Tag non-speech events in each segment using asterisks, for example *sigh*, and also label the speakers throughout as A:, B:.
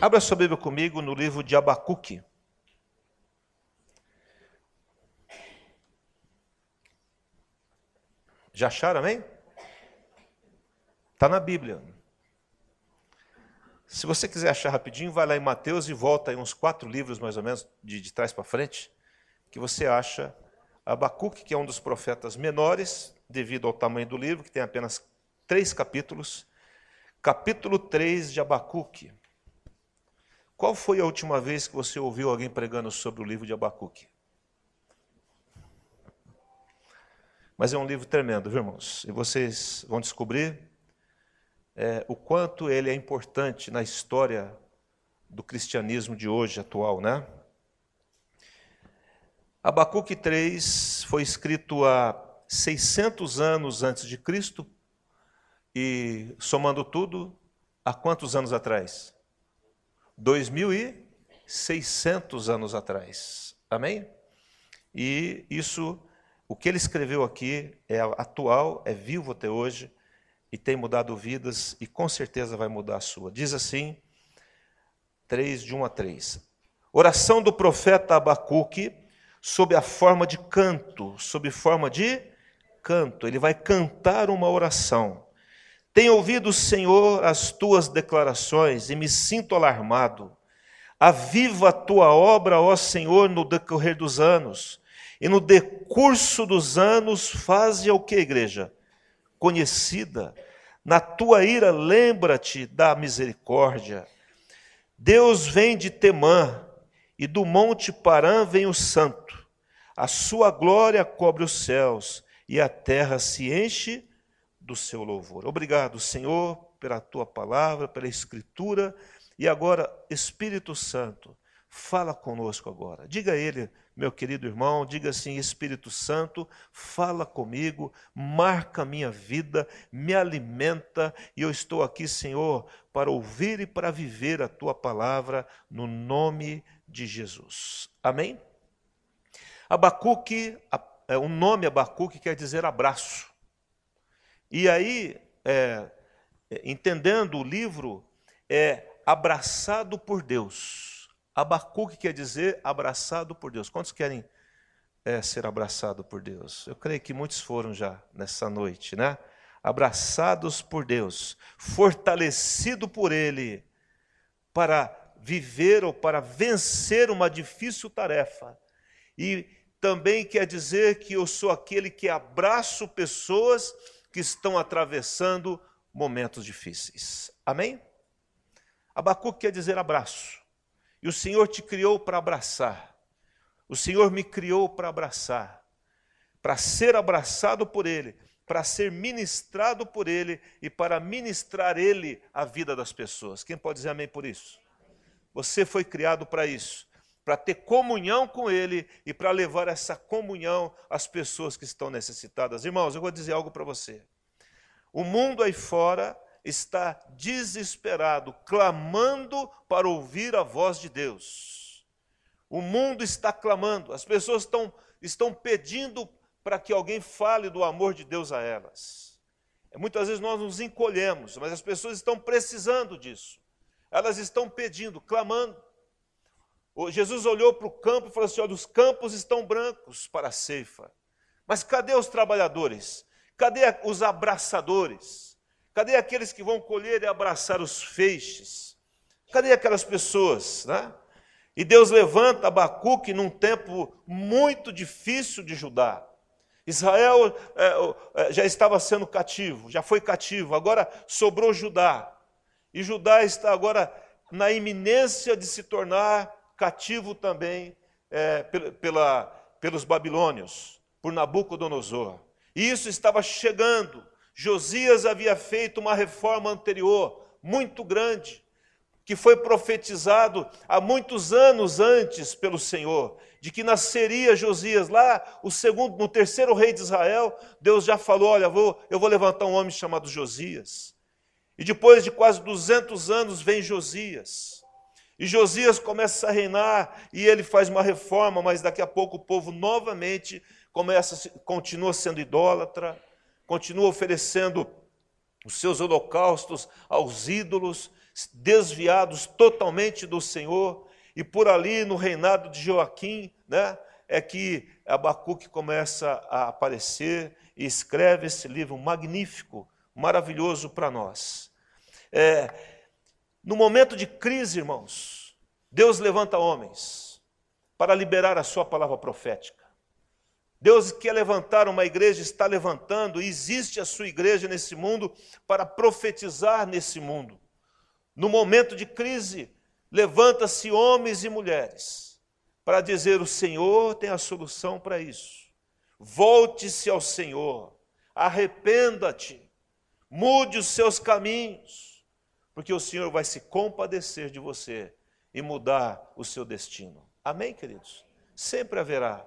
A: Abra sua Bíblia comigo no livro de Abacuque. Já acharam, amém? Está na Bíblia. Se você quiser achar rapidinho, vai lá em Mateus e volta aí uns quatro livros, mais ou menos, de, de trás para frente, que você acha Abacuque, que é um dos profetas menores, devido ao tamanho do livro, que tem apenas três capítulos. Capítulo 3 de Abacuque. Qual foi a última vez que você ouviu alguém pregando sobre o livro de Abacuque? Mas é um livro tremendo, viu, irmãos? E vocês vão descobrir é, o quanto ele é importante na história do cristianismo de hoje, atual, né? Abacuque 3 foi escrito há 600 anos antes de Cristo e, somando tudo, há quantos anos atrás? 2.600 anos atrás. Amém? E isso, o que ele escreveu aqui é atual, é vivo até hoje e tem mudado vidas e com certeza vai mudar a sua. Diz assim, 3 de 1 a 3. Oração do profeta Abacuque sob a forma de canto, sob forma de canto. Ele vai cantar uma oração. Tenho ouvido, Senhor, as tuas declarações e me sinto alarmado. Aviva a tua obra, ó Senhor, no decorrer dos anos. E no decurso dos anos, faze o que, igreja? Conhecida. Na tua ira, lembra-te da misericórdia. Deus vem de Temã, e do monte Parã vem o santo. A sua glória cobre os céus, e a terra se enche do seu louvor. Obrigado, Senhor, pela tua palavra, pela escritura. E agora, Espírito Santo, fala conosco agora. Diga a ele, meu querido irmão, diga assim: Espírito Santo, fala comigo, marca minha vida, me alimenta, e eu estou aqui, Senhor, para ouvir e para viver a tua palavra, no nome de Jesus. Amém? Abacuque, o nome Abacuque quer dizer abraço. E aí, é, entendendo o livro, é abraçado por Deus. Abacuque quer dizer abraçado por Deus. Quantos querem é, ser abraçado por Deus? Eu creio que muitos foram já nessa noite, né? Abraçados por Deus, fortalecido por Ele, para viver ou para vencer uma difícil tarefa. E também quer dizer que eu sou aquele que abraço pessoas que estão atravessando momentos difíceis. Amém? Abacuque quer dizer abraço. E o Senhor te criou para abraçar. O Senhor me criou para abraçar, para ser abraçado por Ele, para ser ministrado por Ele e para ministrar Ele a vida das pessoas. Quem pode dizer amém por isso? Você foi criado para isso, para ter comunhão com Ele e para levar essa comunhão às pessoas que estão necessitadas. Irmãos, eu vou dizer algo para você. O mundo aí fora está desesperado, clamando para ouvir a voz de Deus. O mundo está clamando, as pessoas estão, estão pedindo para que alguém fale do amor de Deus a elas. Muitas vezes nós nos encolhemos, mas as pessoas estão precisando disso. Elas estão pedindo, clamando. Jesus olhou para o campo e falou assim: olha, os campos estão brancos para a ceifa. Mas cadê os trabalhadores? Cadê os abraçadores? Cadê aqueles que vão colher e abraçar os feixes? Cadê aquelas pessoas? Né? E Deus levanta Abacuque num tempo muito difícil de Judá. Israel é, é, já estava sendo cativo, já foi cativo, agora sobrou Judá. E Judá está agora na iminência de se tornar cativo também é, pela, pelos babilônios, por Nabucodonosor. E isso estava chegando. Josias havia feito uma reforma anterior, muito grande, que foi profetizado há muitos anos antes pelo Senhor, de que nasceria Josias lá, o segundo, no terceiro rei de Israel, Deus já falou: olha, vou, eu vou levantar um homem chamado Josias. E depois de quase 200 anos vem Josias. E Josias começa a reinar e ele faz uma reforma, mas daqui a pouco o povo novamente começa, continua sendo idólatra, continua oferecendo os seus holocaustos aos ídolos, desviados totalmente do Senhor, e por ali no reinado de Joaquim, né, é que Abacuque começa a aparecer e escreve esse livro magnífico, maravilhoso para nós. É, no momento de crise, irmãos, Deus levanta homens para liberar a sua palavra profética. Deus quer levantar uma igreja, está levantando, existe a sua igreja nesse mundo para profetizar nesse mundo. No momento de crise, levanta-se homens e mulheres para dizer: o Senhor tem a solução para isso. Volte-se ao Senhor, arrependa-te, mude os seus caminhos, porque o Senhor vai se compadecer de você e mudar o seu destino. Amém, queridos? Sempre haverá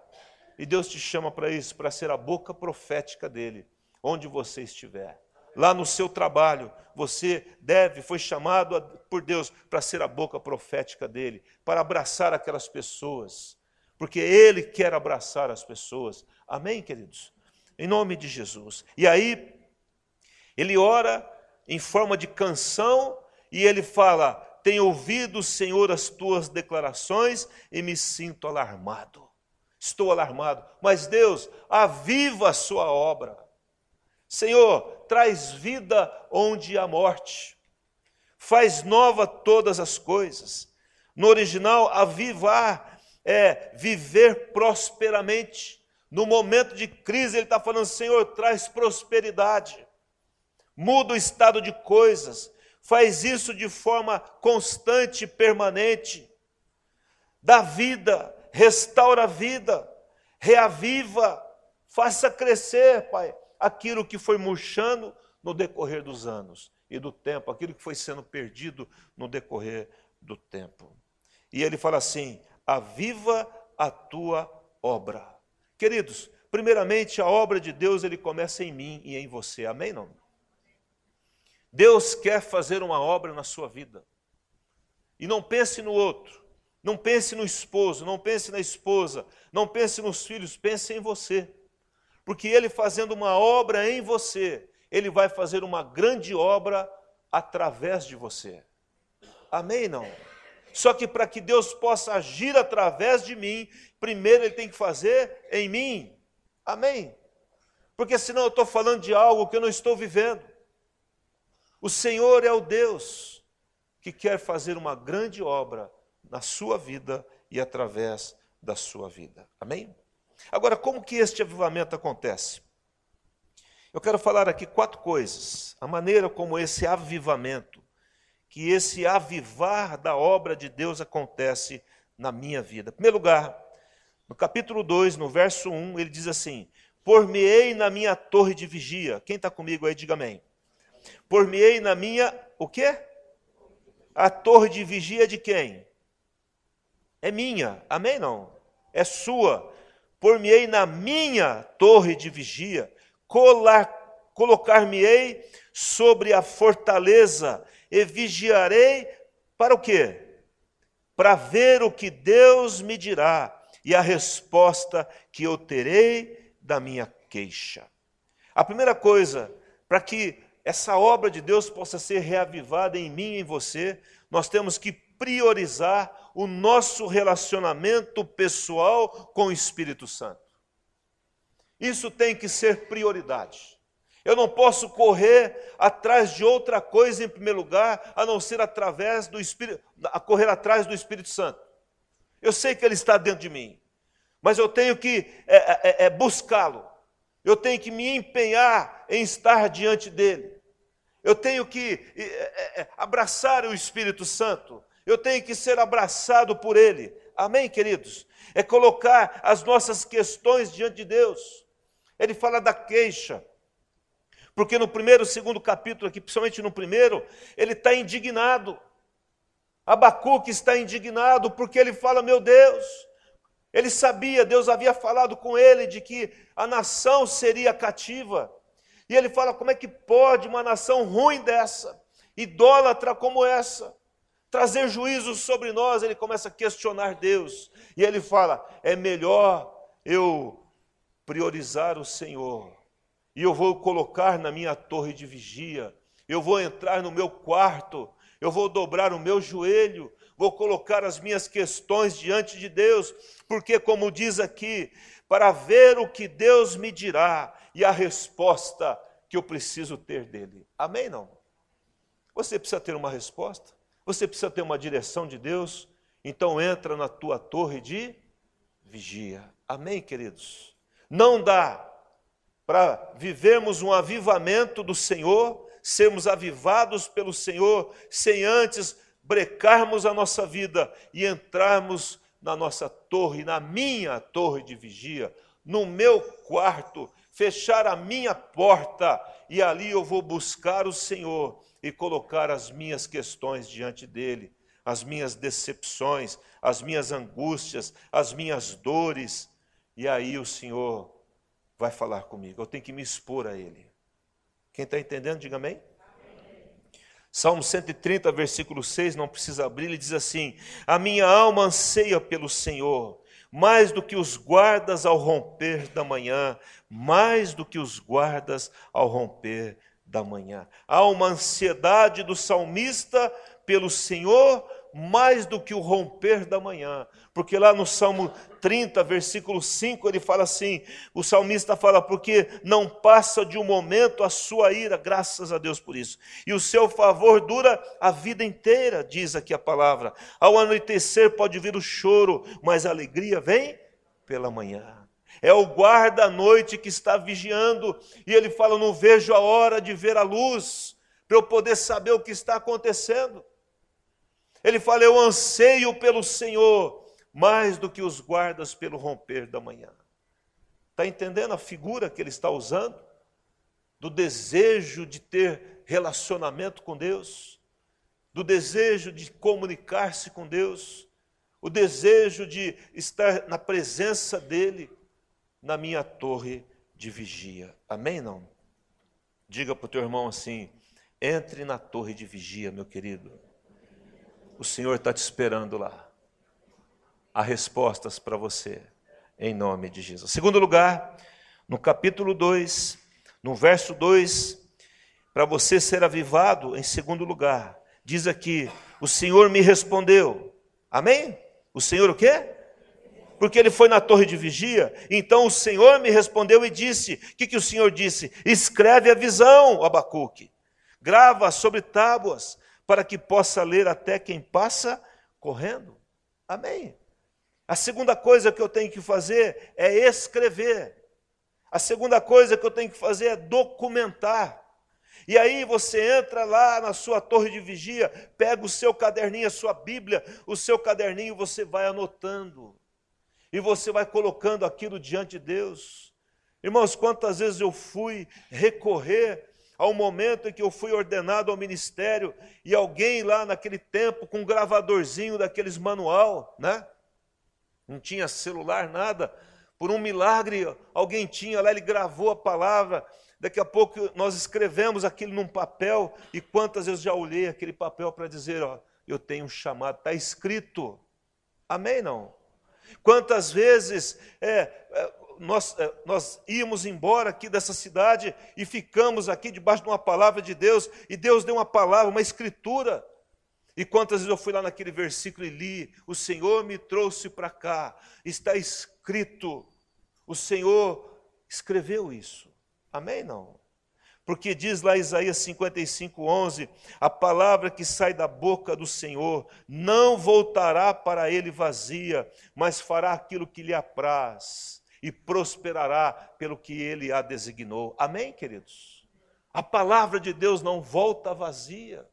A: e Deus te chama para isso, para ser a boca profética dele, onde você estiver. Lá no seu trabalho, você deve, foi chamado por Deus para ser a boca profética dele, para abraçar aquelas pessoas, porque ele quer abraçar as pessoas. Amém, queridos? Em nome de Jesus. E aí, ele ora em forma de canção e ele fala: Tenho ouvido, Senhor, as tuas declarações e me sinto alarmado estou alarmado. Mas Deus, aviva a sua obra. Senhor, traz vida onde há morte. Faz nova todas as coisas. No original, avivar é viver prosperamente. No momento de crise, ele está falando: Senhor, traz prosperidade. Muda o estado de coisas. Faz isso de forma constante permanente. Dá vida, restaura a vida, reaviva, faça crescer, Pai, aquilo que foi murchando no decorrer dos anos e do tempo, aquilo que foi sendo perdido no decorrer do tempo. E ele fala assim: aviva a tua obra. Queridos, primeiramente a obra de Deus ele começa em mim e em você. Amém não? Deus quer fazer uma obra na sua vida. E não pense no outro. Não pense no esposo, não pense na esposa, não pense nos filhos, pense em você. Porque ele fazendo uma obra em você, ele vai fazer uma grande obra através de você. Amém? Não? Só que para que Deus possa agir através de mim, primeiro ele tem que fazer em mim. Amém? Porque senão eu estou falando de algo que eu não estou vivendo. O Senhor é o Deus que quer fazer uma grande obra na sua vida e através da sua vida. Amém? Agora, como que este avivamento acontece? Eu quero falar aqui quatro coisas. A maneira como esse avivamento, que esse avivar da obra de Deus acontece na minha vida. Em primeiro lugar, no capítulo 2, no verso 1, ele diz assim: Por-me-ei na minha torre de vigia. Quem está comigo aí, diga amém. Por-me-ei na minha, o quê? A torre de vigia de quem? é minha. Amém? Não. É sua. Por-me-ei na minha torre de vigia, colocar-me-ei sobre a fortaleza e vigiarei para o quê? Para ver o que Deus me dirá e a resposta que eu terei da minha queixa. A primeira coisa, para que essa obra de Deus possa ser reavivada em mim e em você, nós temos que priorizar o nosso relacionamento pessoal com o Espírito Santo. Isso tem que ser prioridade. Eu não posso correr atrás de outra coisa em primeiro lugar, a não ser através do Espírito, a correr atrás do Espírito Santo. Eu sei que ele está dentro de mim, mas eu tenho que é, é, é, é buscá-lo. Eu tenho que me empenhar em estar diante dele. Eu tenho que é, é, abraçar o Espírito Santo eu tenho que ser abraçado por Ele. Amém, queridos? É colocar as nossas questões diante de Deus. Ele fala da queixa. Porque no primeiro, segundo capítulo, aqui, principalmente no primeiro, ele está indignado. Abacuque está indignado porque ele fala: Meu Deus, ele sabia, Deus havia falado com ele de que a nação seria cativa. E ele fala: Como é que pode uma nação ruim dessa, idólatra como essa, trazer juízo sobre nós, ele começa a questionar Deus. E ele fala: é melhor eu priorizar o Senhor, e eu vou colocar na minha torre de vigia, eu vou entrar no meu quarto, eu vou dobrar o meu joelho, vou colocar as minhas questões diante de Deus, porque, como diz aqui, para ver o que Deus me dirá e a resposta que eu preciso ter dele. Amém? Não? Você precisa ter uma resposta, você precisa ter uma direção de Deus, então entra na tua torre de vigia. Amém, queridos? Não dá para vivermos um avivamento do Senhor, sermos avivados pelo Senhor, sem antes brecarmos a nossa vida e entrarmos na nossa torre, na minha torre de vigia, no meu quarto, fechar a minha porta e ali eu vou buscar o Senhor e colocar as minhas questões diante dele, as minhas decepções, as minhas angústias, as minhas dores, e aí o Senhor vai falar comigo. Eu tenho que me expor a Ele. Quem está entendendo, diga amém. Salmo 130, versículo 6, não precisa abrir, ele diz assim: A minha alma anseia pelo Senhor, mais do que os guardas ao romper da manhã, mais do que os guardas ao romper da manhã. Há uma ansiedade do salmista pelo Senhor, mais do que o romper da manhã. Porque lá no Salmo 30, versículo 5, ele fala assim: o salmista fala, porque não passa de um momento a sua ira, graças a Deus por isso. E o seu favor dura a vida inteira, diz aqui a palavra. Ao anoitecer pode vir o choro, mas a alegria vem pela manhã. É o guarda-noite que está vigiando, e ele fala: Não vejo a hora de ver a luz, para eu poder saber o que está acontecendo. Ele fala: Eu anseio pelo Senhor mais do que os guardas pelo romper da manhã. Está entendendo a figura que ele está usando? Do desejo de ter relacionamento com Deus, do desejo de comunicar-se com Deus, o desejo de estar na presença dEle, na minha torre de vigia. Amém? Não? Diga para o teu irmão assim: entre na torre de vigia, meu querido. O Senhor está te esperando lá. Há respostas para você, em nome de Jesus. Segundo lugar, no capítulo 2, no verso 2, para você ser avivado, em segundo lugar, diz aqui: O Senhor me respondeu. Amém? O Senhor o quê? Porque ele foi na torre de vigia, então o Senhor me respondeu e disse: O que, que o Senhor disse? Escreve a visão, Abacuque, grava sobre tábuas, para que possa ler até quem passa correndo. Amém. A segunda coisa que eu tenho que fazer é escrever. A segunda coisa que eu tenho que fazer é documentar. E aí você entra lá na sua torre de vigia, pega o seu caderninho, a sua Bíblia, o seu caderninho, você vai anotando. E você vai colocando aquilo diante de Deus. Irmãos, quantas vezes eu fui recorrer ao momento em que eu fui ordenado ao ministério e alguém lá naquele tempo com um gravadorzinho daqueles manual, né? Não tinha celular, nada. Por um milagre, alguém tinha lá, ele gravou a palavra. Daqui a pouco nós escrevemos aquilo num papel e quantas vezes já olhei aquele papel para dizer, ó, eu tenho um chamado, está escrito. Amém não? Quantas vezes é, é nós, eh, nós íamos embora aqui dessa cidade e ficamos aqui debaixo de uma palavra de Deus, e Deus deu uma palavra, uma escritura. E quantas vezes eu fui lá naquele versículo e li: O Senhor me trouxe para cá, está escrito, o Senhor escreveu isso. Amém? Não? Porque diz lá Isaías 55, 11: A palavra que sai da boca do Senhor não voltará para ele vazia, mas fará aquilo que lhe apraz e prosperará pelo que ele a designou. Amém, queridos? A palavra de Deus não volta vazia,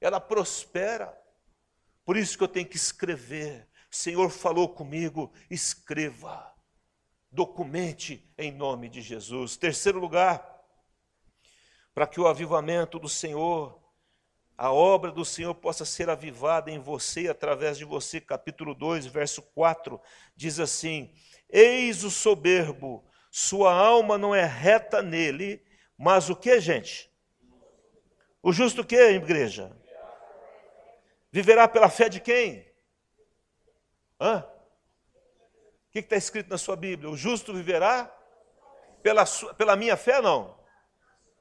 A: ela prospera. Por isso que eu tenho que escrever. O Senhor falou comigo, escreva, documente em nome de Jesus. Terceiro lugar, para que o avivamento do Senhor, a obra do Senhor possa ser avivada em você, através de você. Capítulo 2, verso 4, diz assim: Eis o soberbo, sua alma não é reta nele, mas o que, gente? O justo que, igreja? Viverá pela fé de quem? Hã? O que está escrito na sua Bíblia? O justo viverá pela, sua, pela minha fé, não?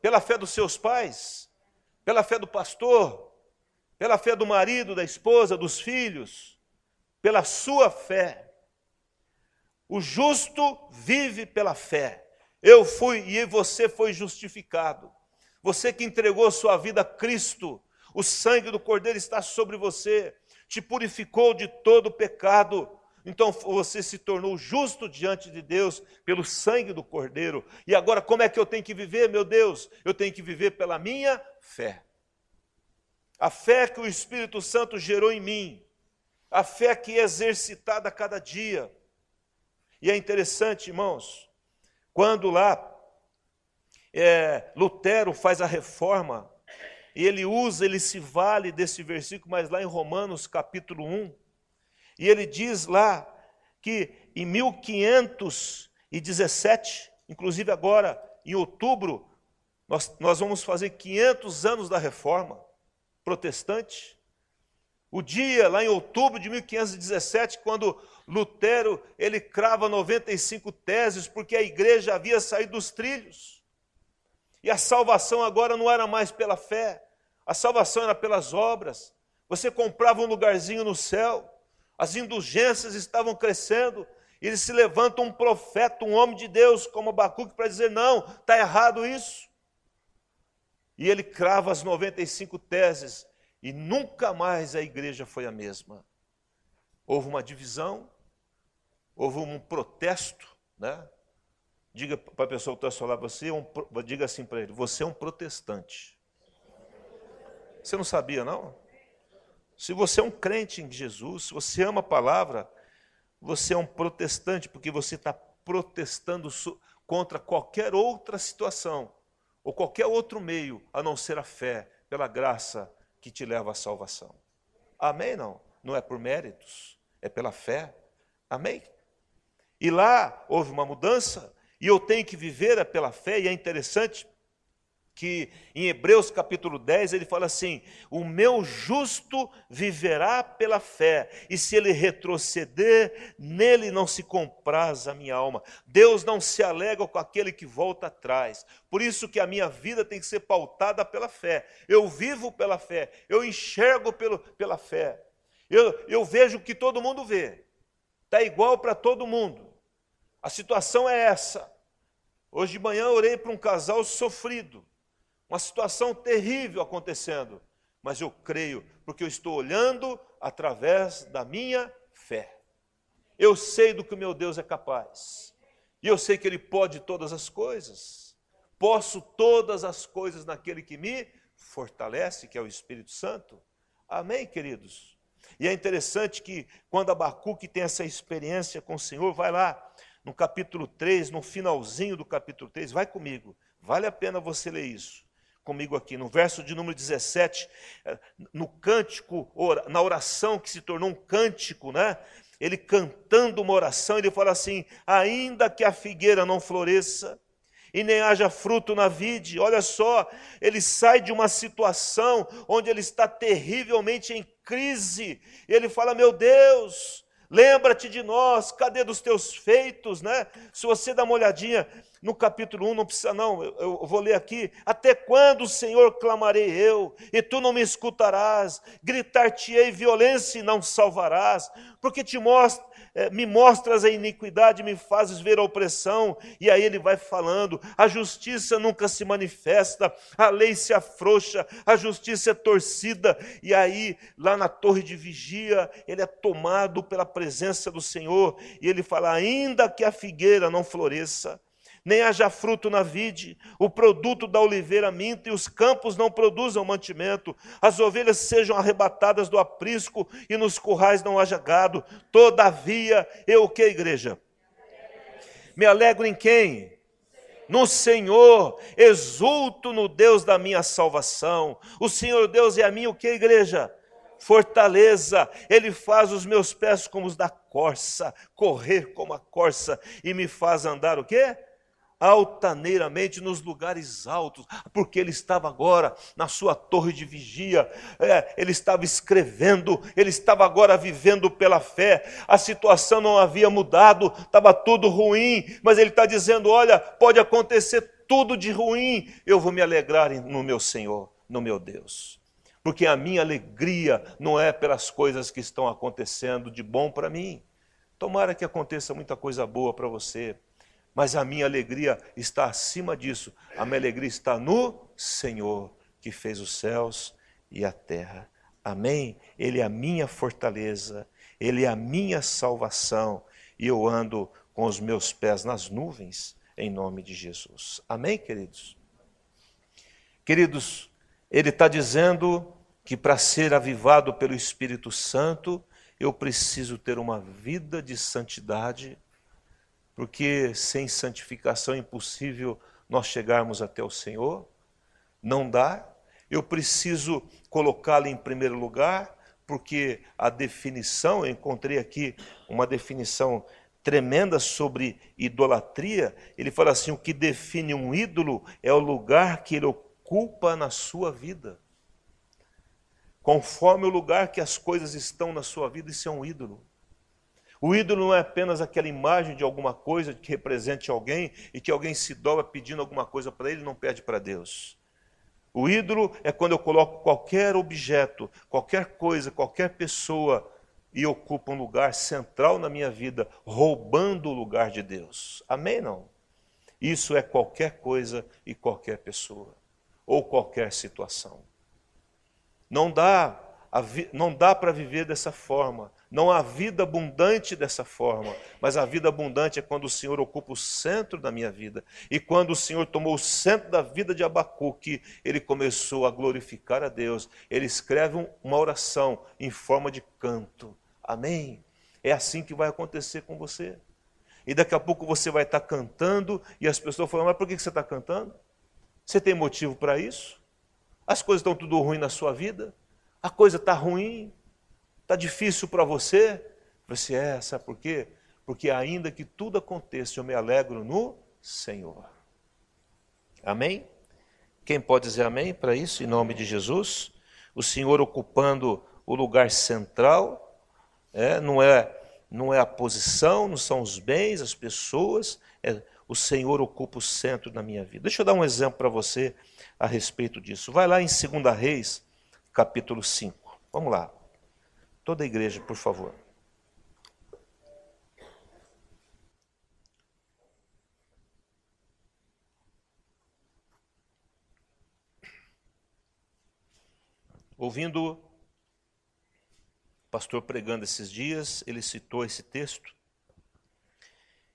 A: Pela fé dos seus pais? Pela fé do pastor? pela fé do marido, da esposa, dos filhos, pela sua fé. O justo vive pela fé. Eu fui e você foi justificado. Você que entregou sua vida a Cristo, o sangue do Cordeiro está sobre você, te purificou de todo pecado. Então você se tornou justo diante de Deus pelo sangue do Cordeiro. E agora como é que eu tenho que viver, meu Deus? Eu tenho que viver pela minha fé. A fé que o Espírito Santo gerou em mim, a fé que é exercitada a cada dia. E é interessante, irmãos, quando lá é, Lutero faz a reforma, e ele usa, ele se vale desse versículo, mas lá em Romanos capítulo 1, e ele diz lá que em 1517, inclusive agora em outubro, nós, nós vamos fazer 500 anos da reforma protestante. O dia, lá em outubro de 1517, quando Lutero ele crava 95 teses, porque a igreja havia saído dos trilhos. E a salvação agora não era mais pela fé, a salvação era pelas obras. Você comprava um lugarzinho no céu, as indulgências estavam crescendo, e ele se levanta um profeta, um homem de Deus, como Abacuque, para dizer: não, está errado isso. E ele crava as 95 teses e nunca mais a igreja foi a mesma. Houve uma divisão, houve um protesto, né? Diga para a pessoa que está ao lado, você é um, diga assim para ele, você é um protestante. Você não sabia, não? Se você é um crente em Jesus, se você ama a palavra, você é um protestante, porque você está protestando contra qualquer outra situação ou qualquer outro meio a não ser a fé, pela graça que te leva à salvação. Amém? Não? Não é por méritos, é pela fé. Amém? E lá houve uma mudança, e eu tenho que viver é pela fé, e é interessante que em Hebreus capítulo 10 ele fala assim: O meu justo viverá pela fé, e se ele retroceder, nele não se compraz a minha alma. Deus não se alega com aquele que volta atrás. Por isso que a minha vida tem que ser pautada pela fé. Eu vivo pela fé, eu enxergo pelo, pela fé. Eu, eu vejo o que todo mundo vê, está igual para todo mundo. A situação é essa. Hoje de manhã orei para um casal sofrido uma situação terrível acontecendo, mas eu creio, porque eu estou olhando através da minha fé. Eu sei do que o meu Deus é capaz, e eu sei que Ele pode todas as coisas. Posso todas as coisas naquele que me fortalece, que é o Espírito Santo. Amém, queridos? E é interessante que quando Abacuque tem essa experiência com o Senhor, vai lá no capítulo 3, no finalzinho do capítulo 3, vai comigo, vale a pena você ler isso comigo aqui, no verso de número 17, eh, no cântico, na oração que se tornou um cântico, né? Ele cantando uma oração, ele fala assim: ainda que a figueira não floresça, e nem haja fruto na vide. Olha só, ele sai de uma situação onde ele está terrivelmente em crise. Ele fala: Meu Deus, lembra-te de nós, cadê dos teus feitos, né? Se você dá uma olhadinha no capítulo 1, não precisa não, eu, vou ler aqui. Até quando, Senhor, clamarei eu, e tu não me escutarás? Gritar-te-ei violência e não salvarás, porque te mostro é, me mostras a iniquidade, me fazes ver a opressão. E aí ele vai falando: a justiça nunca se manifesta, a lei se afrouxa, a justiça é torcida. E aí, lá na torre de vigia, ele é tomado pela presença do Senhor, e ele fala: ainda que a figueira não floresça, nem haja fruto na vide, o produto da oliveira minta e os campos não produzam mantimento, as ovelhas sejam arrebatadas do aprisco e nos currais não haja gado. Todavia, eu o que, igreja? Me alegro em quem? no Senhor, exulto no Deus da minha salvação. O Senhor Deus é a minha o que, igreja? Fortaleza, Ele faz os meus pés como os da corça, correr como a corça, e me faz andar o quê? Altaneiramente nos lugares altos, porque ele estava agora na sua torre de vigia, é, ele estava escrevendo, ele estava agora vivendo pela fé, a situação não havia mudado, estava tudo ruim, mas ele está dizendo: olha, pode acontecer tudo de ruim, eu vou me alegrar no meu Senhor, no meu Deus. porque a minha alegria não é pelas coisas que estão acontecendo de bom para mim. Tomara que aconteça muita coisa boa para você, mas a minha alegria está acima disso. A minha alegria está no Senhor, que fez os céus e a terra. Amém? Ele é a minha fortaleza, ele é a minha salvação, e eu ando com os meus pés nas nuvens, em nome de Jesus. Amém, queridos? Queridos, ele está dizendo que para ser avivado pelo Espírito Santo, eu preciso ter uma vida de santidade, porque sem santificação é impossível nós chegarmos até o Senhor. Não dá. Eu preciso colocá-lo em primeiro lugar, porque a definição, eu encontrei aqui uma definição tremenda sobre idolatria. Ele fala assim: o que define um ídolo é o lugar que ele ocupa na sua vida. Conforme o lugar que as coisas estão na sua vida, isso é um ídolo. O ídolo não é apenas aquela imagem de alguma coisa que represente alguém e que alguém se dobra pedindo alguma coisa para ele e não pede para Deus. O ídolo é quando eu coloco qualquer objeto, qualquer coisa, qualquer pessoa e ocupa um lugar central na minha vida, roubando o lugar de Deus. Amém? Não? Isso é qualquer coisa e qualquer pessoa, ou qualquer situação. Não dá, não dá para viver dessa forma. Não há vida abundante dessa forma, mas a vida abundante é quando o Senhor ocupa o centro da minha vida. E quando o Senhor tomou o centro da vida de Abacuque, ele começou a glorificar a Deus. Ele escreve uma oração em forma de canto. Amém? É assim que vai acontecer com você. E daqui a pouco você vai estar cantando e as pessoas falam: Mas por que você está cantando? Você tem motivo para isso? As coisas estão tudo ruim na sua vida? A coisa está ruim? Está difícil para você? Você é, sabe por quê? Porque ainda que tudo aconteça, eu me alegro no Senhor. Amém? Quem pode dizer amém para isso, em nome de Jesus? O Senhor ocupando o lugar central, é, não, é, não é a posição, não são os bens, as pessoas, é, o Senhor ocupa o centro da minha vida. Deixa eu dar um exemplo para você a respeito disso. Vai lá em 2 Reis, capítulo 5. Vamos lá. Toda a igreja, por favor. Ouvindo o pastor pregando esses dias, ele citou esse texto.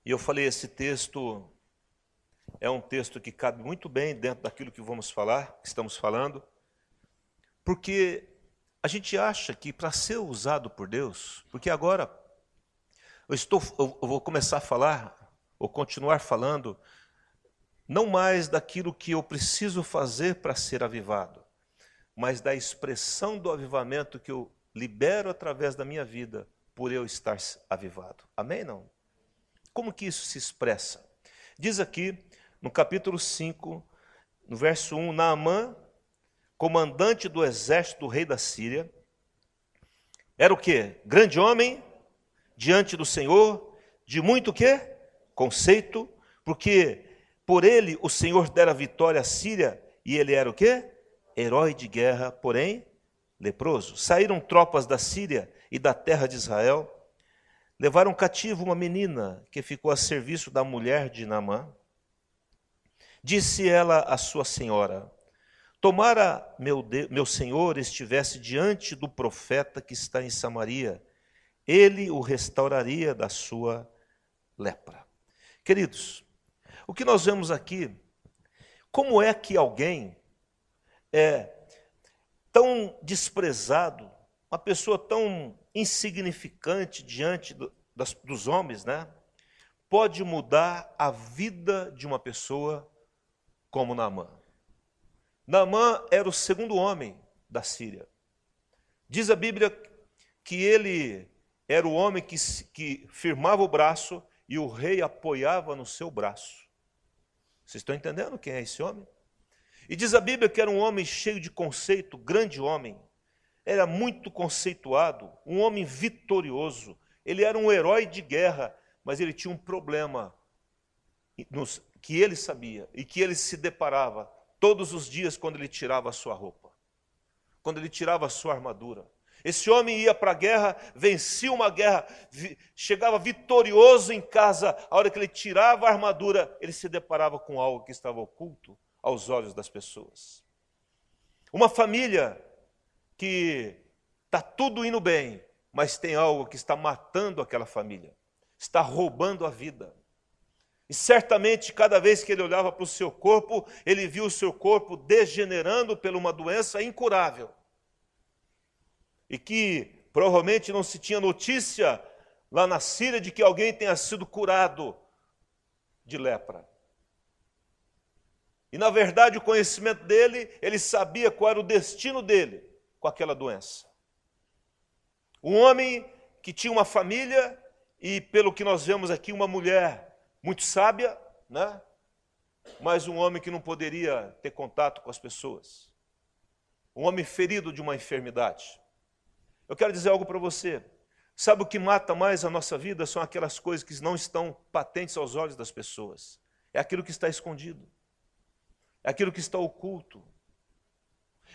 A: E eu falei: esse texto é um texto que cabe muito bem dentro daquilo que vamos falar, que estamos falando, porque a gente acha que para ser usado por Deus, porque agora eu estou, eu vou começar a falar, ou continuar falando, não mais daquilo que eu preciso fazer para ser avivado, mas da expressão do avivamento que eu libero através da minha vida por eu estar avivado. Amém? Não? Como que isso se expressa? Diz aqui no capítulo 5, no verso 1, Naamã, comandante do exército do rei da Síria, era o que? Grande homem diante do Senhor, de muito que? Conceito, porque por ele o Senhor dera vitória à Síria e ele era o que? Herói de guerra, porém leproso. Saíram tropas da Síria e da terra de Israel, levaram cativo uma menina que ficou a serviço da mulher de Naamã. Disse ela à sua senhora: Tomara meu, de, meu senhor estivesse diante do profeta que está em Samaria, ele o restauraria da sua lepra. Queridos, o que nós vemos aqui, como é que alguém é tão desprezado, uma pessoa tão insignificante diante do, das, dos homens, né? Pode mudar a vida de uma pessoa como Naamã. Naamã era o segundo homem da Síria. Diz a Bíblia que ele era o homem que, que firmava o braço e o rei apoiava no seu braço. Vocês estão entendendo quem é esse homem? E diz a Bíblia que era um homem cheio de conceito, grande homem. Era muito conceituado, um homem vitorioso. Ele era um herói de guerra, mas ele tinha um problema que ele sabia e que ele se deparava todos os dias quando ele tirava a sua roupa. quando ele tirava a sua armadura. Esse homem ia para a guerra, vencia uma guerra, chegava vitorioso em casa. A hora que ele tirava a armadura, ele se deparava com algo que estava oculto aos olhos das pessoas. Uma família que está tudo indo bem, mas tem algo que está matando aquela família, está roubando a vida. E certamente, cada vez que ele olhava para o seu corpo, ele viu o seu corpo degenerando por uma doença incurável e que provavelmente não se tinha notícia lá na Síria de que alguém tenha sido curado de lepra. E na verdade, o conhecimento dele, ele sabia qual era o destino dele com aquela doença. Um homem que tinha uma família e, pelo que nós vemos aqui, uma mulher muito sábia, né? mas um homem que não poderia ter contato com as pessoas. Um homem ferido de uma enfermidade. Eu quero dizer algo para você. Sabe o que mata mais a nossa vida? São aquelas coisas que não estão patentes aos olhos das pessoas. É aquilo que está escondido. É aquilo que está oculto.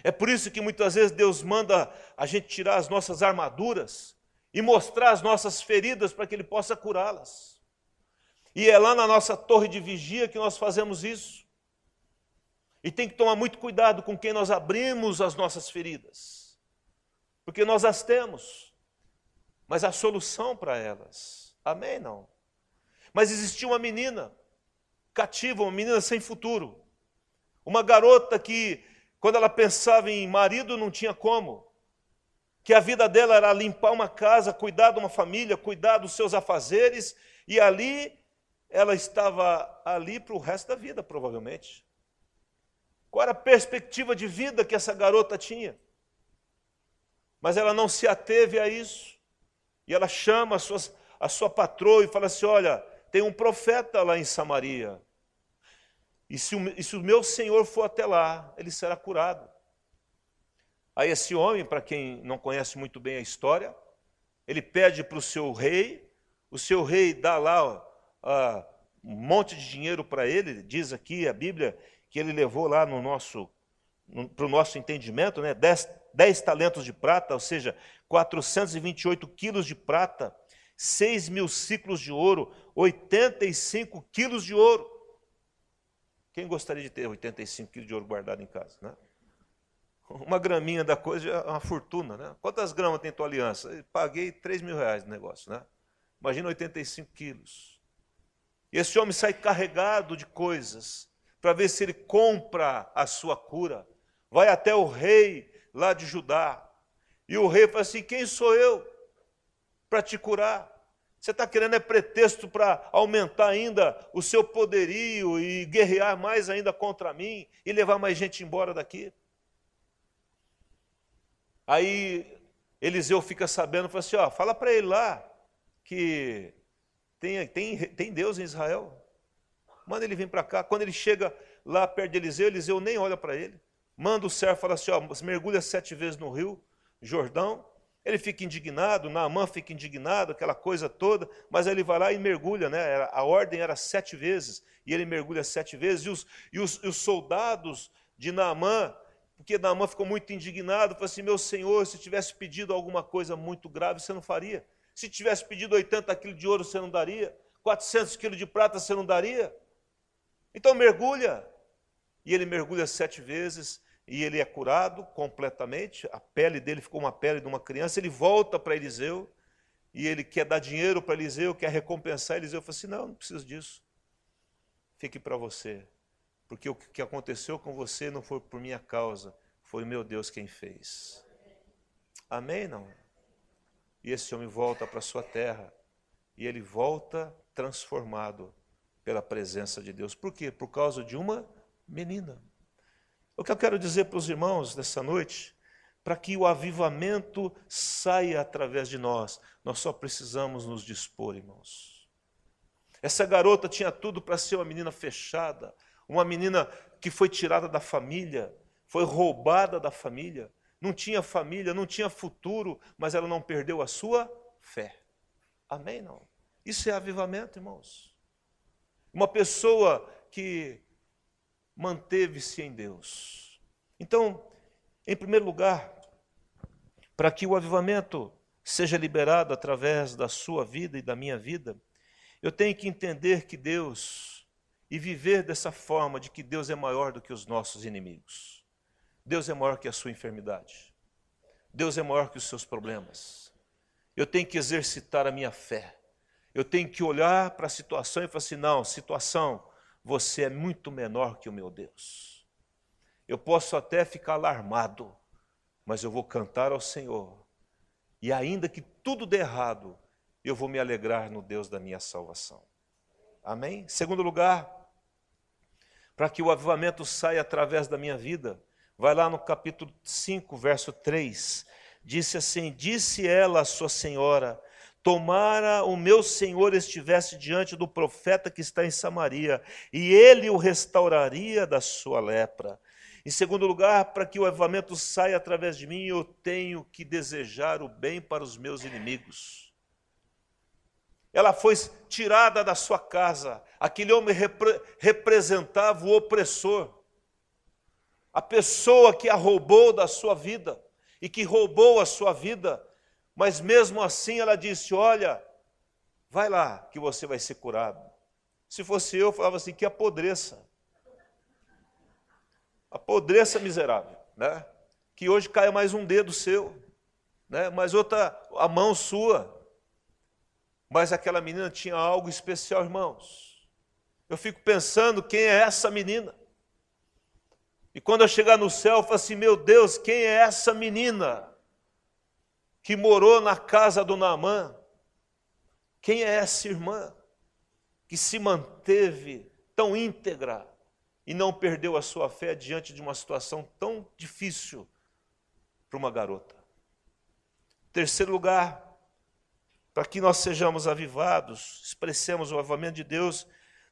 A: É por isso que muitas vezes Deus manda a gente tirar as nossas armaduras e mostrar as nossas feridas para que Ele possa curá-las. E é lá na nossa torre de vigia que nós fazemos isso. E tem que tomar muito cuidado com quem nós abrimos as nossas feridas porque nós as temos, mas a solução para elas, amém? Não. Mas existia uma menina cativa, uma menina sem futuro, uma garota que, quando ela pensava em marido, não tinha como, que a vida dela era limpar uma casa, cuidar de uma família, cuidar dos seus afazeres, e ali ela estava ali para o resto da vida, provavelmente. Qual era a perspectiva de vida que essa garota tinha? Mas ela não se ateve a isso. E ela chama a sua, a sua patroa e fala assim: Olha, tem um profeta lá em Samaria. E se, o, e se o meu senhor for até lá, ele será curado. Aí esse homem, para quem não conhece muito bem a história, ele pede para o seu rei, o seu rei dá lá ó, um monte de dinheiro para ele, diz aqui a Bíblia que ele levou lá no nosso, para o nosso entendimento, né, dez 10 talentos de prata, ou seja, 428 quilos de prata, 6 mil ciclos de ouro, 85 quilos de ouro. Quem gostaria de ter 85 quilos de ouro guardado em casa? Né? Uma graminha da coisa é uma fortuna. Né? Quantas gramas tem tua aliança? Paguei 3 mil reais no negócio. Né? Imagina 85 quilos. Esse homem sai carregado de coisas para ver se ele compra a sua cura. Vai até o rei lá de Judá. E o rei fala assim: Quem sou eu para te curar? Você está querendo é pretexto para aumentar ainda o seu poderio e guerrear mais ainda contra mim e levar mais gente embora daqui? Aí Eliseu fica sabendo, fala assim: ó, fala para ele lá que tem, tem, tem Deus em Israel. Manda ele vir para cá. Quando ele chega lá perto de Eliseu, Eliseu nem olha para ele. Manda o servo falar assim: ó, mergulha sete vezes no rio Jordão. Ele fica indignado, Naamã fica indignado, aquela coisa toda, mas ele vai lá e mergulha, né? A ordem era sete vezes, e ele mergulha sete vezes, e os, e os, e os soldados de Naamã, porque Naamã ficou muito indignado, falou assim: meu senhor, se tivesse pedido alguma coisa muito grave, você não faria. Se tivesse pedido 80 quilos de ouro, você não daria. 400 quilos de prata, você não daria. Então mergulha. E ele mergulha sete vezes, e ele é curado completamente, a pele dele ficou uma pele de uma criança, ele volta para Eliseu, e ele quer dar dinheiro para Eliseu, quer recompensar Eliseu, fala assim, não, não preciso disso, fique para você, porque o que aconteceu com você não foi por minha causa, foi meu Deus quem fez. Amém, não? E esse homem volta para sua terra, e ele volta transformado pela presença de Deus. Por quê? Por causa de uma menina. O que eu quero dizer para os irmãos nessa noite, para que o avivamento saia através de nós, nós só precisamos nos dispor, irmãos. Essa garota tinha tudo para ser uma menina fechada, uma menina que foi tirada da família, foi roubada da família, não tinha família, não tinha futuro, mas ela não perdeu a sua fé. Amém? Não. Isso é avivamento, irmãos. Uma pessoa que manteve-se em Deus. Então, em primeiro lugar, para que o avivamento seja liberado através da sua vida e da minha vida, eu tenho que entender que Deus e viver dessa forma de que Deus é maior do que os nossos inimigos. Deus é maior que a sua enfermidade. Deus é maior que os seus problemas. Eu tenho que exercitar a minha fé. Eu tenho que olhar para a situação e falar assim: não, situação, você é muito menor que o meu Deus. Eu posso até ficar alarmado, mas eu vou cantar ao Senhor. E ainda que tudo dê errado, eu vou me alegrar no Deus da minha salvação. Amém? Segundo lugar, para que o avivamento saia através da minha vida, vai lá no capítulo 5, verso 3. Disse assim: Disse ela à sua senhora: Tomara o meu senhor estivesse diante do profeta que está em Samaria, e ele o restauraria da sua lepra. Em segundo lugar, para que o avivamento saia através de mim, eu tenho que desejar o bem para os meus inimigos. Ela foi tirada da sua casa. Aquele homem repre representava o opressor, a pessoa que a roubou da sua vida e que roubou a sua vida. Mas mesmo assim ela disse: Olha, vai lá que você vai ser curado. Se fosse eu, eu falava assim: que apodreça apodreça miserável, né? Que hoje caia mais um dedo seu, né? Mais outra a mão sua. Mas aquela menina tinha algo especial, irmãos. Eu fico pensando quem é essa menina. E quando eu chegar no céu, eu falo assim: meu Deus, quem é essa menina que morou na casa do Naamã? Quem é essa irmã que se manteve tão íntegra, e não perdeu a sua fé diante de uma situação tão difícil para uma garota. Terceiro lugar, para que nós sejamos avivados, expressemos o avivamento de Deus,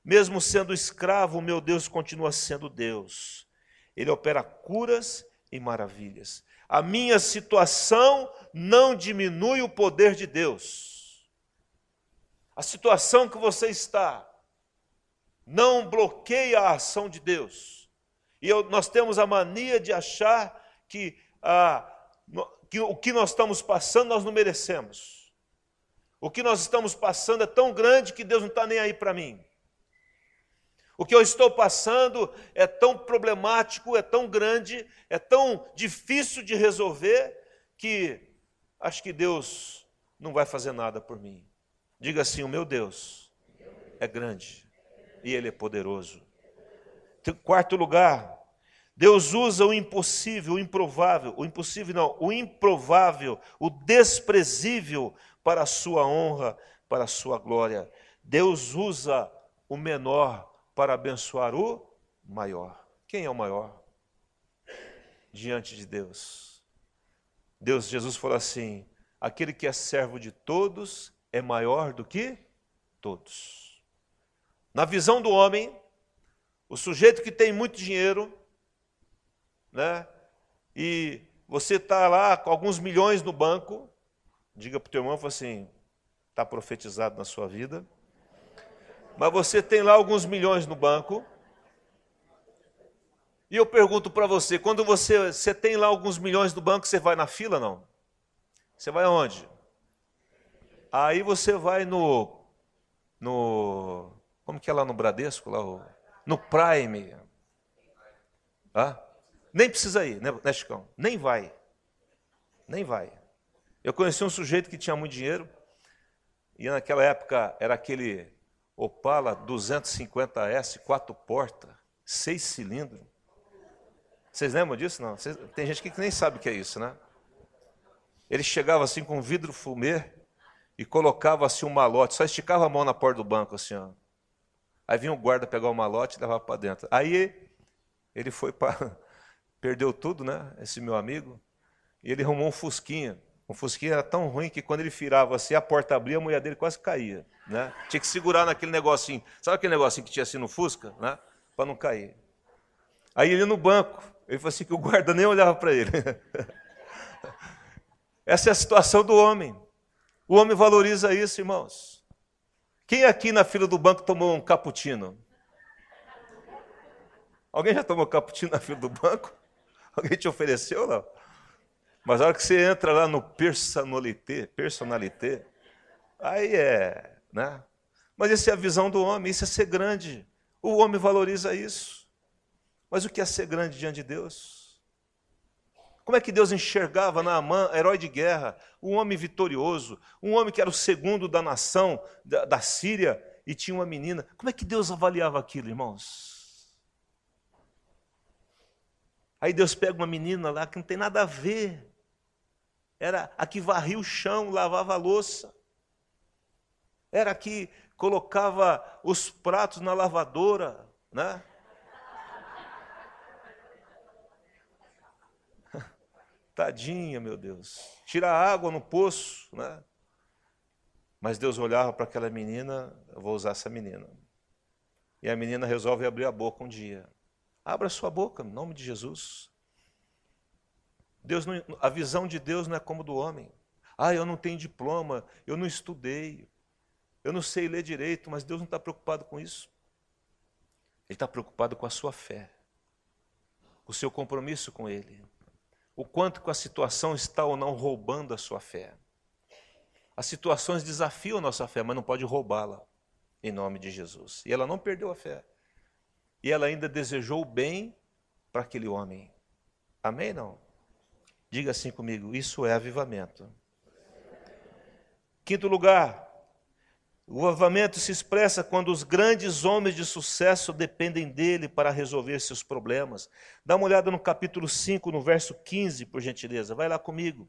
A: mesmo sendo escravo, meu Deus continua sendo Deus. Ele opera curas e maravilhas. A minha situação não diminui o poder de Deus. A situação que você está, não bloqueia a ação de Deus. E eu, nós temos a mania de achar que, ah, que o que nós estamos passando nós não merecemos. O que nós estamos passando é tão grande que Deus não está nem aí para mim. O que eu estou passando é tão problemático, é tão grande, é tão difícil de resolver, que acho que Deus não vai fazer nada por mim. Diga assim: o meu Deus é grande e Ele é poderoso. Quarto lugar, Deus usa o impossível, o improvável, o impossível não, o improvável, o desprezível para a sua honra, para a sua glória. Deus usa o menor para abençoar o maior. Quem é o maior? Diante de Deus. Deus, Jesus falou assim: aquele que é servo de todos é maior do que todos. Na visão do homem, o sujeito que tem muito dinheiro, né? E você está lá com alguns milhões no banco, diga para o teu irmão assim, está profetizado na sua vida. Mas você tem lá alguns milhões no banco. E eu pergunto para você, quando você, você tem lá alguns milhões no banco, você vai na fila não? Você vai aonde? Aí você vai no no como que é lá no Bradesco? Lá, no Prime. Ah? Nem precisa ir, né, né, Chicão? Nem vai. Nem vai. Eu conheci um sujeito que tinha muito dinheiro, e naquela época era aquele Opala 250S, quatro portas, seis cilindros. Vocês lembram disso? Não? Tem gente que nem sabe o que é isso, né? Ele chegava assim com vidro fumê e colocava assim um malote, só esticava a mão na porta do banco assim, ó. Aí vinha o guarda pegar o malote e levava para dentro. Aí ele foi para. *laughs* Perdeu tudo, né? Esse meu amigo. E ele arrumou um Fusquinha. O Fusquinha era tão ruim que quando ele virava assim, a porta abria, a mulher dele quase caía. Né? Tinha que segurar naquele negocinho. Sabe aquele negocinho que tinha assim no Fusca? Né? Para não cair. Aí ele no banco. Ele falou assim que o guarda nem olhava para ele. *laughs* Essa é a situação do homem. O homem valoriza isso, irmãos. Quem aqui na fila do banco tomou um cappuccino? Alguém já tomou cappuccino na fila do banco? Alguém te ofereceu, não? Mas a hora que você entra lá no personalité, personalité, aí é, né? Mas essa é a visão do homem, isso é ser grande. O homem valoriza isso. Mas o que é ser grande diante de Deus? Como é que Deus enxergava Naamã, herói de guerra, um homem vitorioso, um homem que era o segundo da nação da, da Síria e tinha uma menina? Como é que Deus avaliava aquilo, irmãos? Aí Deus pega uma menina lá que não tem nada a ver. Era a que varria o chão, lavava a louça. Era a que colocava os pratos na lavadora, né? *laughs* Tadinha, meu Deus. Tira água no poço, né? Mas Deus olhava para aquela menina, eu vou usar essa menina. E a menina resolve abrir a boca um dia. Abra sua boca, em nome de Jesus. Deus não, a visão de Deus não é como do homem. Ah, eu não tenho diploma, eu não estudei, eu não sei ler direito, mas Deus não está preocupado com isso. Ele está preocupado com a sua fé, com o seu compromisso com Ele, o quanto que a situação está ou não roubando a sua fé. As situações desafiam a nossa fé, mas não pode roubá-la, em nome de Jesus. E ela não perdeu a fé. E ela ainda desejou o bem para aquele homem. Amém? Não? Diga assim comigo: isso é avivamento. Quinto lugar, o avivamento se expressa quando os grandes homens de sucesso dependem dele para resolver seus problemas. Dá uma olhada no capítulo 5, no verso 15, por gentileza. Vai lá comigo.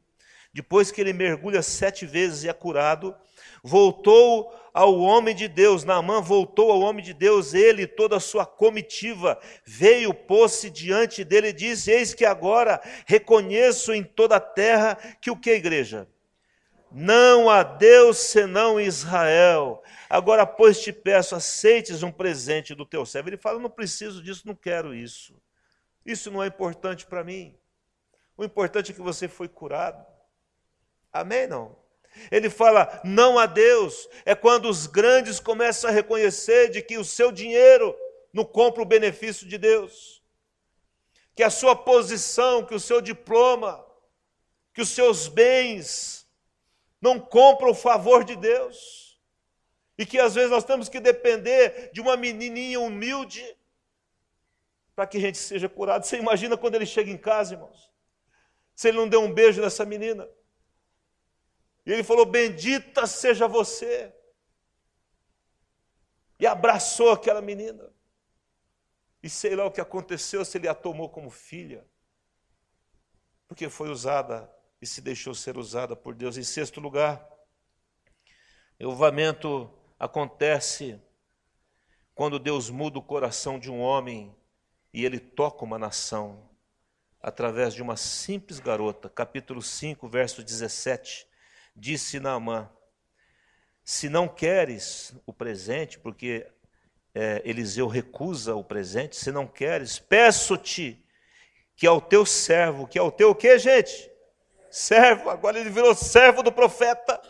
A: Depois que ele mergulha sete vezes e é curado, voltou ao homem de Deus, Naamã voltou ao homem de Deus, ele e toda a sua comitiva, veio, pôs-se diante dele e disse: Eis que agora reconheço em toda a terra que o que, igreja? Não há Deus senão Israel. Agora, pois, te peço, aceites um presente do teu servo. Ele fala: Não preciso disso, não quero isso. Isso não é importante para mim. O importante é que você foi curado. Amém? Não? Ele fala: não a Deus. É quando os grandes começam a reconhecer de que o seu dinheiro não compra o benefício de Deus, que a sua posição, que o seu diploma, que os seus bens não compram o favor de Deus. E que às vezes nós temos que depender de uma menininha humilde para que a gente seja curado. Você imagina quando ele chega em casa, irmãos? Se ele não deu um beijo nessa menina. E ele falou: Bendita seja você. E abraçou aquela menina. E sei lá o que aconteceu, se ele a tomou como filha. Porque foi usada e se deixou ser usada por Deus. Em sexto lugar, o avamento acontece quando Deus muda o coração de um homem e ele toca uma nação através de uma simples garota. Capítulo 5, verso 17 disse Naamã: Se não queres o presente, porque é, Eliseu recusa o presente, se não queres, peço-te que ao teu servo, que ao teu o que, gente? Servo, agora ele virou servo do profeta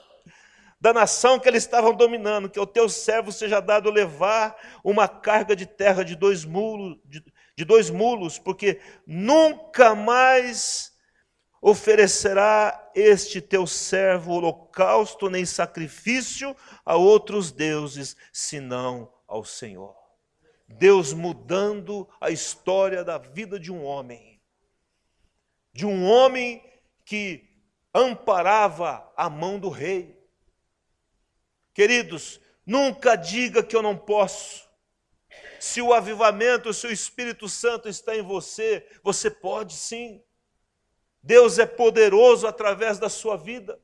A: da nação que eles estavam dominando, que ao teu servo seja dado levar uma carga de terra de dois mulos, de, de dois mulos, porque nunca mais oferecerá este teu servo holocausto nem sacrifício a outros deuses, senão ao Senhor. Deus mudando a história da vida de um homem, de um homem que amparava a mão do rei. Queridos, nunca diga que eu não posso. Se o avivamento, se o Espírito Santo está em você, você pode sim. Deus é poderoso através da sua vida.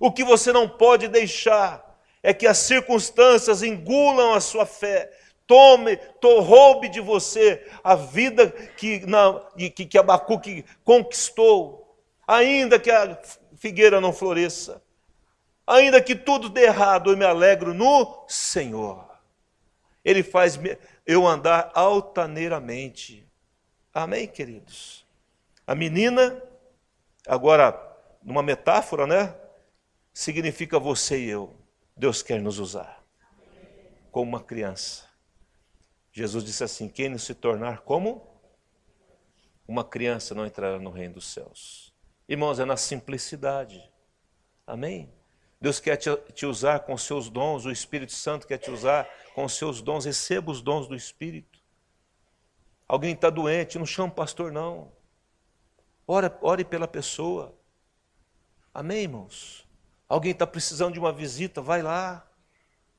A: O que você não pode deixar é que as circunstâncias engulam a sua fé, tome, to, roube de você a vida que, na, que, que Abacuque conquistou, ainda que a figueira não floresça, ainda que tudo dê errado, eu me alegro no Senhor. Ele faz eu andar altaneiramente. Amém, queridos? A menina Agora, numa metáfora, né? Significa você e eu. Deus quer nos usar como uma criança. Jesus disse assim: quem se tornar como uma criança não entrará no reino dos céus. Irmãos, é na simplicidade. Amém? Deus quer te, te usar com seus dons, o Espírito Santo quer te usar com seus dons. Receba os dons do Espírito. Alguém está doente, não chama o pastor, não. Ore, ore pela pessoa. Amém, irmãos? Alguém está precisando de uma visita, vai lá.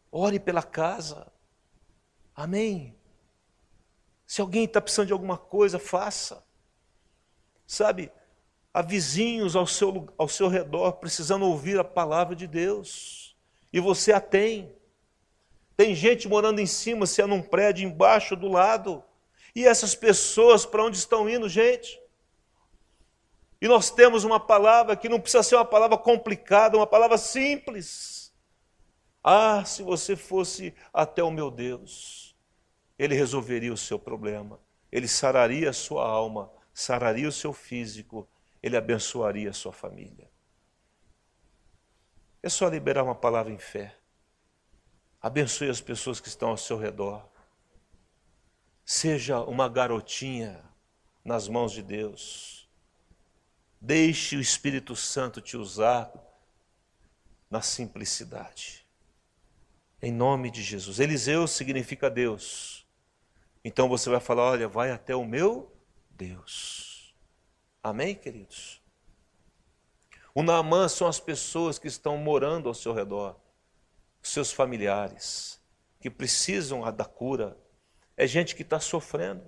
A: Ore pela casa. Amém? Se alguém está precisando de alguma coisa, faça. Sabe, há vizinhos ao seu, ao seu redor precisando ouvir a palavra de Deus. E você a tem. Tem gente morando em cima, se é num prédio, embaixo, do lado. E essas pessoas, para onde estão indo, gente? E nós temos uma palavra que não precisa ser uma palavra complicada, uma palavra simples. Ah, se você fosse até o meu Deus, Ele resolveria o seu problema, Ele sararia a sua alma, sararia o seu físico, ele abençoaria a sua família. É só liberar uma palavra em fé. Abençoe as pessoas que estão ao seu redor. Seja uma garotinha nas mãos de Deus. Deixe o Espírito Santo te usar na simplicidade. Em nome de Jesus. Eliseu significa Deus. Então você vai falar: olha, vai até o meu Deus. Amém, queridos? O Naamã são as pessoas que estão morando ao seu redor, seus familiares, que precisam da cura. É gente que está sofrendo.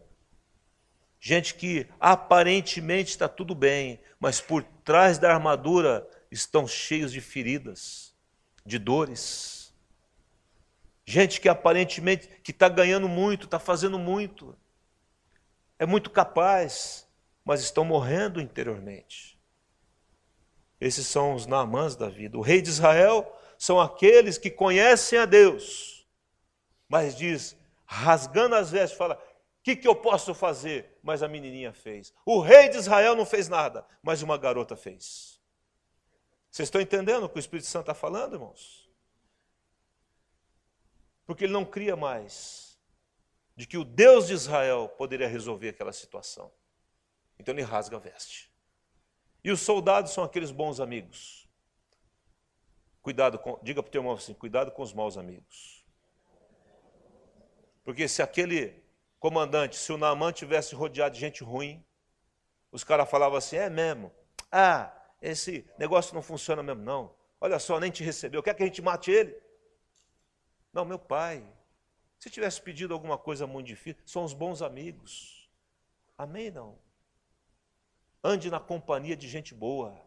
A: Gente que aparentemente está tudo bem, mas por trás da armadura estão cheios de feridas, de dores. Gente que aparentemente que está ganhando muito, está fazendo muito, é muito capaz, mas estão morrendo interiormente. Esses são os Naamãs da vida. O rei de Israel são aqueles que conhecem a Deus, mas diz, rasgando as vestes, fala: que, que eu posso fazer? Mas a menininha fez. O rei de Israel não fez nada, mas uma garota fez. Vocês estão entendendo o que o Espírito Santo está falando, irmãos? Porque ele não cria mais de que o Deus de Israel poderia resolver aquela situação. Então ele rasga a veste. E os soldados são aqueles bons amigos. Cuidado com, diga para o teu irmão assim, cuidado com os maus amigos. Porque se aquele comandante, se o Naamã tivesse rodeado de gente ruim, os caras falavam assim, é mesmo, ah, esse negócio não funciona mesmo não, olha só, nem te recebeu, quer que a gente mate ele? Não, meu pai, se tivesse pedido alguma coisa muito difícil, são os bons amigos. Amém, não? Ande na companhia de gente boa,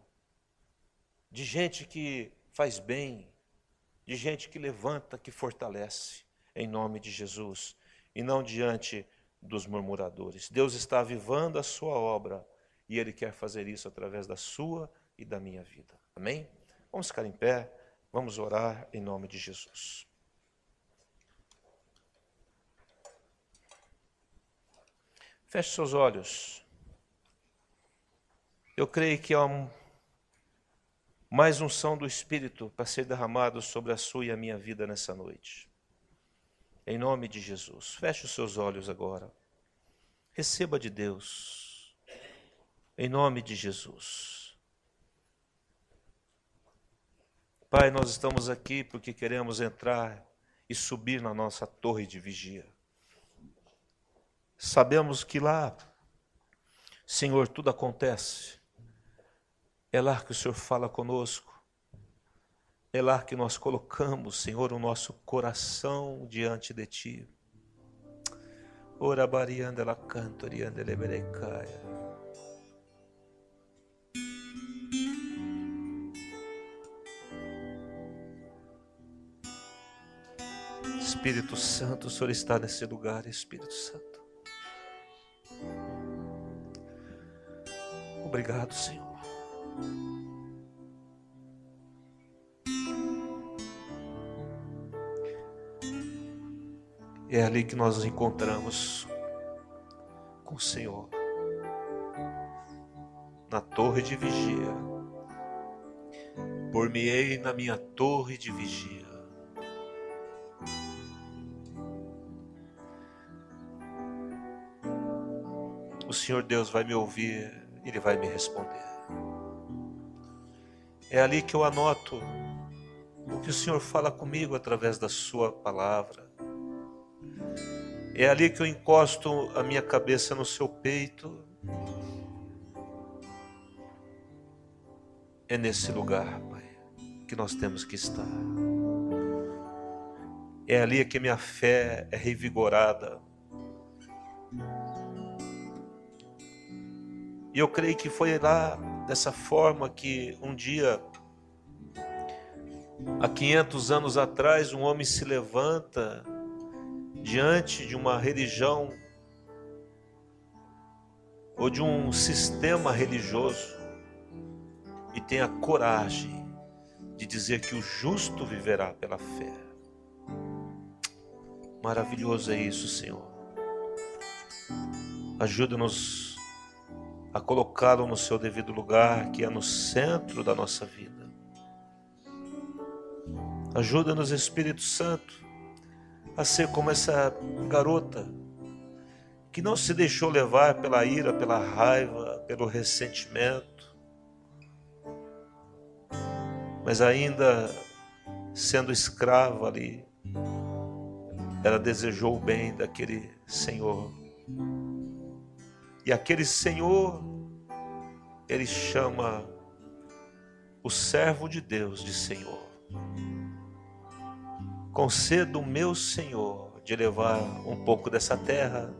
A: de gente que faz bem, de gente que levanta, que fortalece, em nome de Jesus, e não diante dos murmuradores. Deus está avivando a sua obra e Ele quer fazer isso através da sua e da minha vida. Amém? Vamos ficar em pé, vamos orar em nome de Jesus. Feche seus olhos. Eu creio que há um, mais unção do Espírito para ser derramado sobre a sua e a minha vida nessa noite. Em nome de Jesus. Feche os seus olhos agora. Receba de Deus. Em nome de Jesus. Pai, nós estamos aqui porque queremos entrar e subir na nossa torre de vigia. Sabemos que lá, Senhor, tudo acontece é lá que o Senhor fala conosco. É lá que nós colocamos, Senhor, o nosso coração diante de Ti. Ora barianda la canto rianda leberecaia. Espírito Santo, o Senhor está nesse lugar, Espírito Santo. Obrigado, Senhor. É ali que nós nos encontramos com o Senhor, na torre de vigia. Por-me-ei na minha torre de vigia. O Senhor Deus vai me ouvir, Ele vai me responder. É ali que eu anoto o que o Senhor fala comigo através da Sua palavra. É ali que eu encosto a minha cabeça no seu peito. É nesse lugar, Pai, que nós temos que estar. É ali que minha fé é revigorada. E eu creio que foi lá dessa forma que um dia, há 500 anos atrás, um homem se levanta diante de uma religião ou de um sistema religioso e tem a coragem de dizer que o justo viverá pela fé. Maravilhoso é isso, Senhor. Ajuda-nos a colocá-lo no seu devido lugar, que é no centro da nossa vida. Ajuda-nos, Espírito Santo, a ser como essa garota que não se deixou levar pela ira, pela raiva, pelo ressentimento, mas ainda sendo escrava ali, ela desejou o bem daquele Senhor e aquele Senhor, ele chama o servo de Deus de Senhor. Conceda o meu Senhor de levar um pouco dessa terra,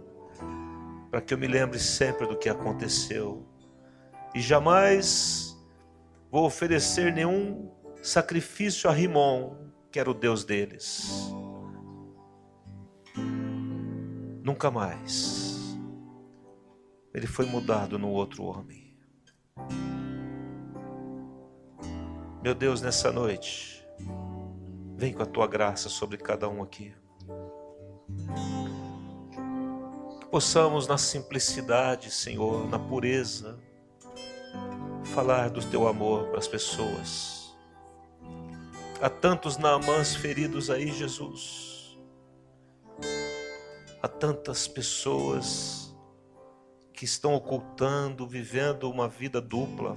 A: para que eu me lembre sempre do que aconteceu e jamais vou oferecer nenhum sacrifício a Rimon, que era o Deus deles. Nunca mais ele foi mudado no outro homem. Meu Deus, nessa noite, vem com a tua graça sobre cada um aqui. Que possamos, na simplicidade, Senhor, na pureza, falar do teu amor para as pessoas. Há tantos Naamãs feridos aí, Jesus. Há tantas pessoas que estão ocultando, vivendo uma vida dupla.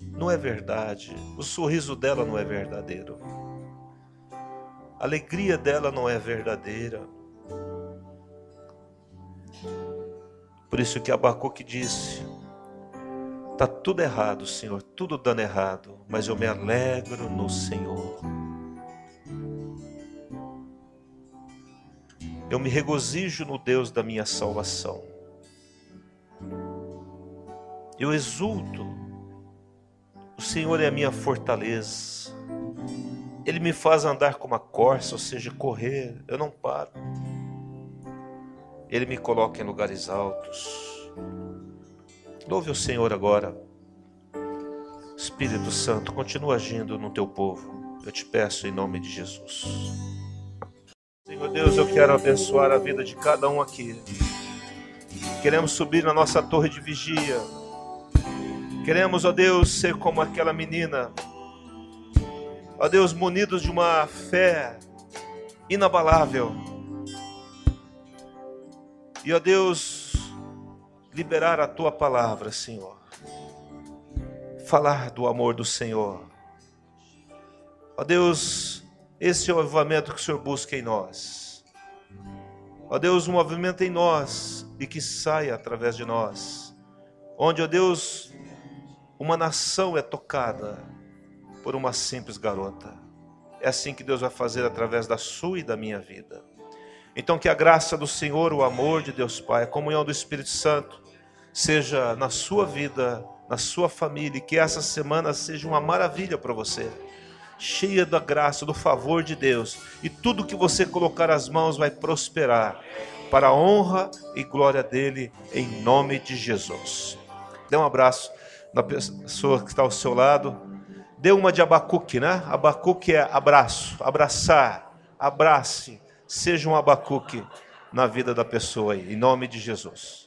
A: Não é verdade. O sorriso dela não é verdadeiro. A alegria dela não é verdadeira. Por isso que Abacuque disse: Está tudo errado, Senhor, tudo dando errado, mas eu me alegro no Senhor. Eu me regozijo no Deus da minha salvação. Eu exulto. O Senhor é a minha fortaleza. Ele me faz andar como a corça, ou seja, correr. Eu não paro. Ele me coloca em lugares altos. Louve o Senhor agora. Espírito Santo, continua agindo no teu povo. Eu te peço em nome de Jesus. Senhor Deus, eu quero abençoar a vida de cada um aqui. Queremos subir na nossa torre de vigia Queremos, ó Deus, ser como aquela menina, ó Deus, munidos de uma fé inabalável. E, ó Deus, liberar a tua palavra, Senhor. Falar do amor do Senhor. Ó Deus, esse é o avivamento que o Senhor busca em nós. Ó Deus, um movimento em nós e que saia através de nós. Onde, ó Deus, uma nação é tocada por uma simples garota. É assim que Deus vai fazer através da sua e da minha vida. Então, que a graça do Senhor, o amor de Deus Pai, a comunhão do Espírito Santo, seja na sua vida, na sua família, e que essa semana seja uma maravilha para você, cheia da graça, do favor de Deus, e tudo que você colocar as mãos vai prosperar, para a honra e glória dele, em nome de Jesus. Dê um abraço da pessoa que está ao seu lado. Dê uma de Abacuque, né? Abacuque é abraço, abraçar, abrace. Seja um Abacuque na vida da pessoa aí, em nome de Jesus.